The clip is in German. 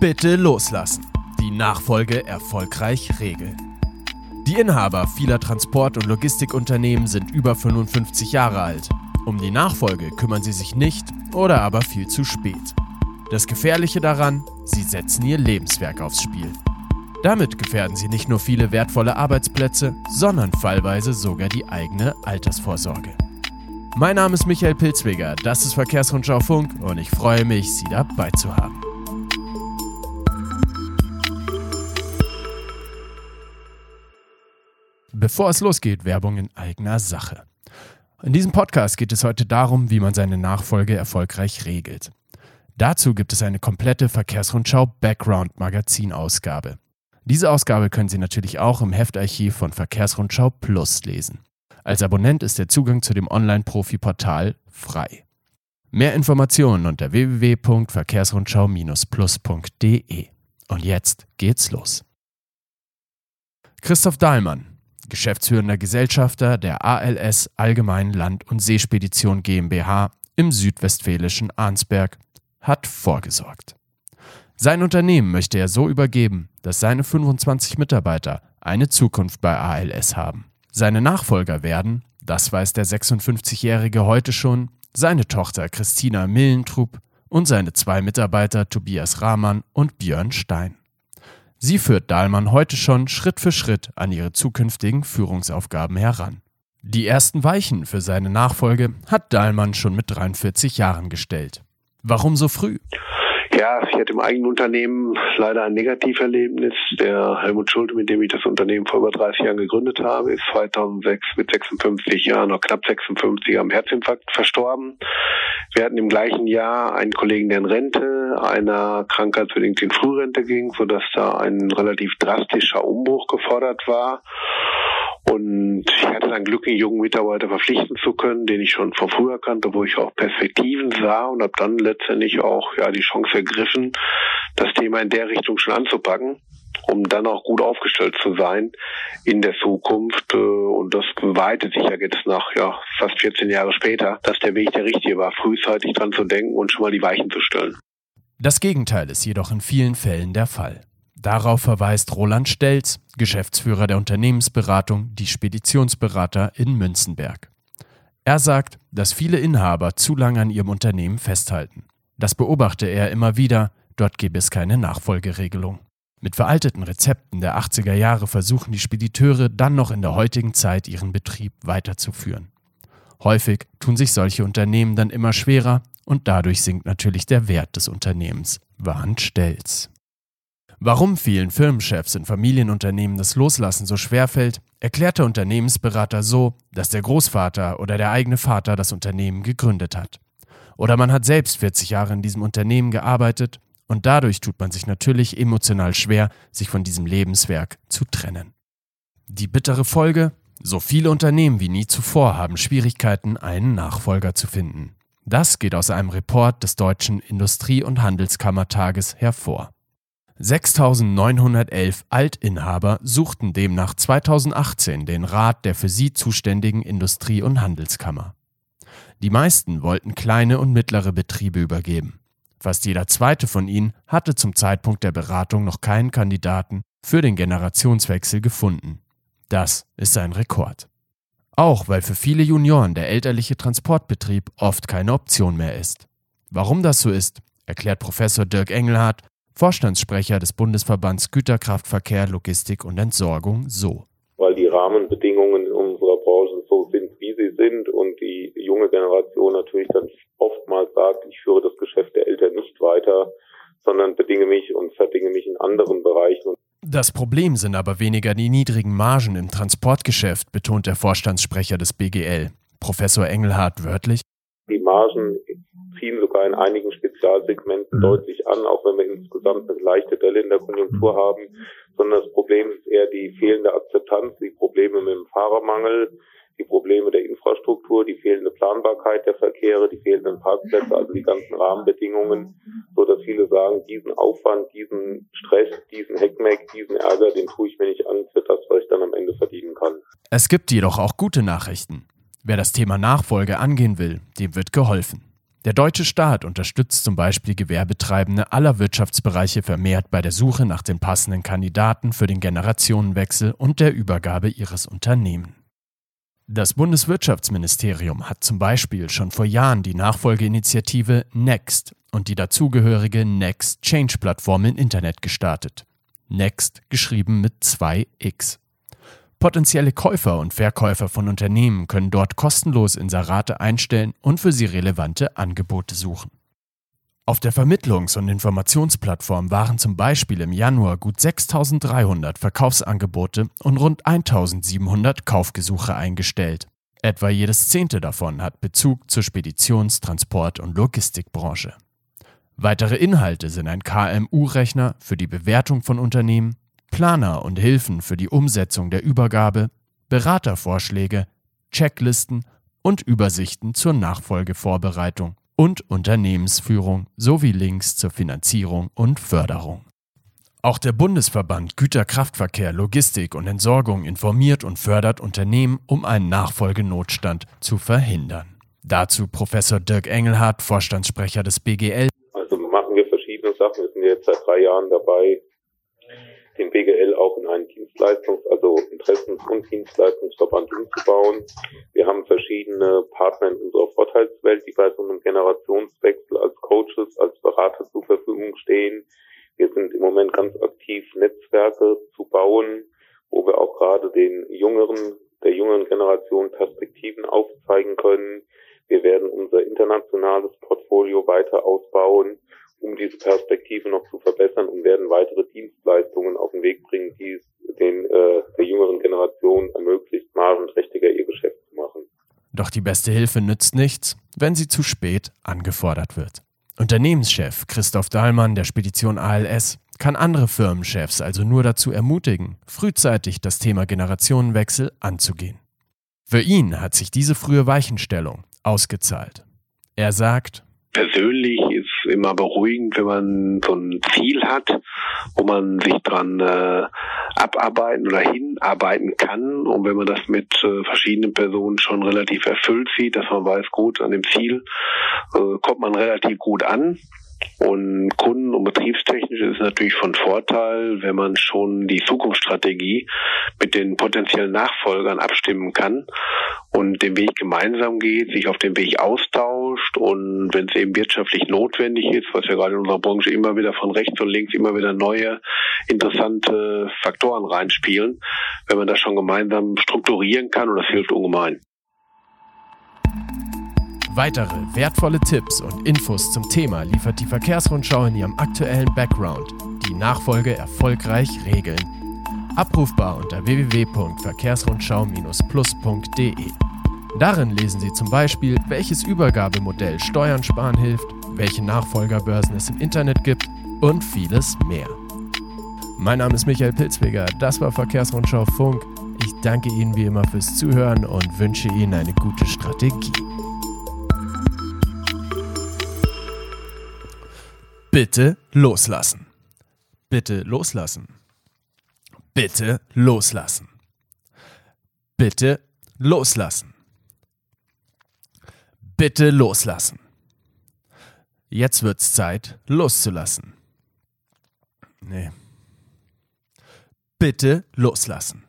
Bitte loslassen. Die Nachfolge erfolgreich regeln. Die Inhaber vieler Transport- und Logistikunternehmen sind über 55 Jahre alt. Um die Nachfolge kümmern sie sich nicht oder aber viel zu spät. Das Gefährliche daran, sie setzen ihr Lebenswerk aufs Spiel. Damit gefährden sie nicht nur viele wertvolle Arbeitsplätze, sondern fallweise sogar die eigene Altersvorsorge. Mein Name ist Michael Pilzweger, das ist Verkehrsrundschau Funk und ich freue mich, Sie dabei zu haben. Bevor es losgeht, Werbung in eigener Sache. In diesem Podcast geht es heute darum, wie man seine Nachfolge erfolgreich regelt. Dazu gibt es eine komplette Verkehrsrundschau Background Magazin Ausgabe. Diese Ausgabe können Sie natürlich auch im Heftarchiv von Verkehrsrundschau Plus lesen. Als Abonnent ist der Zugang zu dem Online-Profi-Portal frei. Mehr Informationen unter www.verkehrsrundschau-plus.de. Und jetzt geht's los. Christoph Dahlmann, geschäftsführender Gesellschafter der ALS Allgemeinen Land- und Seespedition GmbH im südwestfälischen Arnsberg, hat vorgesorgt. Sein Unternehmen möchte er so übergeben, dass seine 25 Mitarbeiter eine Zukunft bei ALS haben. Seine Nachfolger werden, das weiß der 56-Jährige heute schon, seine Tochter Christina Millentrup und seine zwei Mitarbeiter Tobias Rahmann und Björn Stein. Sie führt Dahlmann heute schon Schritt für Schritt an ihre zukünftigen Führungsaufgaben heran. Die ersten Weichen für seine Nachfolge hat Dahlmann schon mit 43 Jahren gestellt. Warum so früh? Ich hatte im eigenen Unternehmen leider ein Negativerlebnis. Der Helmut Schulte, mit dem ich das Unternehmen vor über 30 Jahren gegründet habe, ist 2006 mit 56 Jahren, noch knapp 56 am Herzinfarkt verstorben. Wir hatten im gleichen Jahr einen Kollegen, der in Rente, einer krankheitsbedingt in Frührente ging, sodass da ein relativ drastischer Umbruch gefordert war. Und ich hatte dann Glück, einen jungen Mitarbeiter verpflichten zu können, den ich schon von früher kannte, wo ich auch Perspektiven sah und habe dann letztendlich auch ja die Chance ergriffen, das Thema in der Richtung schon anzupacken, um dann auch gut aufgestellt zu sein in der Zukunft. Äh, und das beweitet sich ja jetzt nach ja, fast 14 Jahre später, dass der Weg der richtige war, frühzeitig dran zu denken und schon mal die Weichen zu stellen. Das Gegenteil ist jedoch in vielen Fällen der Fall. Darauf verweist Roland Stelz, Geschäftsführer der Unternehmensberatung Die Speditionsberater in Münzenberg. Er sagt, dass viele Inhaber zu lange an ihrem Unternehmen festhalten. Das beobachte er immer wieder, dort gebe es keine Nachfolgeregelung. Mit veralteten Rezepten der 80er Jahre versuchen die Spediteure dann noch in der heutigen Zeit ihren Betrieb weiterzuführen. Häufig tun sich solche Unternehmen dann immer schwerer und dadurch sinkt natürlich der Wert des Unternehmens, warnt Stelz. Warum vielen Firmenchefs in Familienunternehmen das Loslassen so schwer fällt, erklärt der Unternehmensberater so, dass der Großvater oder der eigene Vater das Unternehmen gegründet hat. Oder man hat selbst 40 Jahre in diesem Unternehmen gearbeitet und dadurch tut man sich natürlich emotional schwer, sich von diesem Lebenswerk zu trennen. Die bittere Folge? So viele Unternehmen wie nie zuvor haben Schwierigkeiten, einen Nachfolger zu finden. Das geht aus einem Report des Deutschen Industrie- und Handelskammertages hervor. 6.911 Altinhaber suchten demnach 2018 den Rat der für sie zuständigen Industrie- und Handelskammer. Die meisten wollten kleine und mittlere Betriebe übergeben. Fast jeder zweite von ihnen hatte zum Zeitpunkt der Beratung noch keinen Kandidaten für den Generationswechsel gefunden. Das ist ein Rekord. Auch weil für viele Junioren der elterliche Transportbetrieb oft keine Option mehr ist. Warum das so ist, erklärt Professor Dirk Engelhardt Vorstandssprecher des Bundesverbands Güterkraftverkehr, Logistik und Entsorgung, so. Weil die Rahmenbedingungen in unserer Branche so sind, wie sie sind und die junge Generation natürlich dann oftmals sagt, ich führe das Geschäft der Eltern nicht weiter, sondern bedinge mich und verdinge mich in anderen Bereichen. Das Problem sind aber weniger die niedrigen Margen im Transportgeschäft, betont der Vorstandssprecher des BGL. Professor Engelhardt wörtlich. Die Margen ziehen sogar in einigen Spezialsegmenten mhm. deutlich an, auch wenn wir insgesamt eine leichte Delle in der Konjunktur mhm. haben, sondern das Problem ist eher die fehlende Akzeptanz, die Probleme mit dem Fahrermangel, die Probleme der Infrastruktur, die fehlende Planbarkeit der Verkehre, die fehlenden Parkplätze, also die ganzen Rahmenbedingungen, so dass viele sagen, diesen Aufwand, diesen Stress, diesen Heckmeck, diesen Ärger, den tue ich mir nicht an für das, was ich dann am Ende verdienen kann. Es gibt jedoch auch gute Nachrichten. Wer das Thema Nachfolge angehen will, dem wird geholfen. Der deutsche Staat unterstützt zum Beispiel Gewerbetreibende aller Wirtschaftsbereiche vermehrt bei der Suche nach den passenden Kandidaten für den Generationenwechsel und der Übergabe ihres Unternehmens. Das Bundeswirtschaftsministerium hat zum Beispiel schon vor Jahren die Nachfolgeinitiative Next und die dazugehörige Next Change Plattform im Internet gestartet. Next geschrieben mit 2x. Potenzielle Käufer und Verkäufer von Unternehmen können dort kostenlos Inserate einstellen und für sie relevante Angebote suchen. Auf der Vermittlungs- und Informationsplattform waren zum Beispiel im Januar gut 6300 Verkaufsangebote und rund 1700 Kaufgesuche eingestellt. Etwa jedes zehnte davon hat Bezug zur Speditions-, Transport- und Logistikbranche. Weitere Inhalte sind ein KMU-Rechner für die Bewertung von Unternehmen, Planer und Hilfen für die Umsetzung der Übergabe, Beratervorschläge, Checklisten und Übersichten zur Nachfolgevorbereitung und Unternehmensführung sowie Links zur Finanzierung und Förderung. Auch der Bundesverband Güterkraftverkehr, Logistik und Entsorgung informiert und fördert Unternehmen, um einen Nachfolgenotstand zu verhindern. Dazu Professor Dirk Engelhardt, Vorstandssprecher des BGL. Also machen wir verschiedene Sachen. Wir sind jetzt seit drei Jahren dabei, den BGL auch in einen Dienstleistungs-, also Interessens- und Dienstleistungsverband umzubauen. Wir haben verschiedene Partner in unserer Vorteilswelt, die bei so einem Generationswechsel als Coaches, als Berater zur Verfügung stehen. Wir sind im Moment ganz aktiv, Netzwerke zu bauen, wo wir auch gerade den jüngeren, der jüngeren Generation Perspektiven aufzeigen können. Wir werden unser internationales Portfolio weiter ausbauen um diese Perspektive noch zu verbessern und werden weitere Dienstleistungen auf den Weg bringen, die es den äh, der jüngeren Generation ermöglicht, margenträchtiger ihr Geschäft zu machen. Doch die beste Hilfe nützt nichts, wenn sie zu spät angefordert wird. Unternehmenschef Christoph Dahlmann der Spedition ALS kann andere Firmenchefs also nur dazu ermutigen, frühzeitig das Thema Generationenwechsel anzugehen. Für ihn hat sich diese frühe Weichenstellung ausgezahlt. Er sagt, persönlich ist immer beruhigend, wenn man so ein Ziel hat, wo man sich dran äh, abarbeiten oder hinarbeiten kann. Und wenn man das mit äh, verschiedenen Personen schon relativ erfüllt sieht, dass man weiß, gut, an dem Ziel äh, kommt man relativ gut an. Und kunden- und betriebstechnisch ist es natürlich von Vorteil, wenn man schon die Zukunftsstrategie mit den potenziellen Nachfolgern abstimmen kann und den Weg gemeinsam geht, sich auf dem Weg austauscht und wenn es eben wirtschaftlich notwendig ist, was ja gerade in unserer Branche immer wieder von rechts und links immer wieder neue interessante Faktoren reinspielen, wenn man das schon gemeinsam strukturieren kann und das hilft ungemein. Weitere wertvolle Tipps und Infos zum Thema liefert die Verkehrsrundschau in ihrem aktuellen Background, die Nachfolge erfolgreich regeln. Abrufbar unter www.verkehrsrundschau-plus.de. Darin lesen Sie zum Beispiel, welches Übergabemodell Steuern sparen hilft, welche Nachfolgerbörsen es im Internet gibt und vieles mehr. Mein Name ist Michael Pilzweger, das war Verkehrsrundschau Funk. Ich danke Ihnen wie immer fürs Zuhören und wünsche Ihnen eine gute Strategie. Bitte loslassen. Bitte loslassen. Bitte loslassen. Bitte loslassen. Bitte loslassen. Jetzt wird's Zeit, loszulassen. Nee. Bitte loslassen.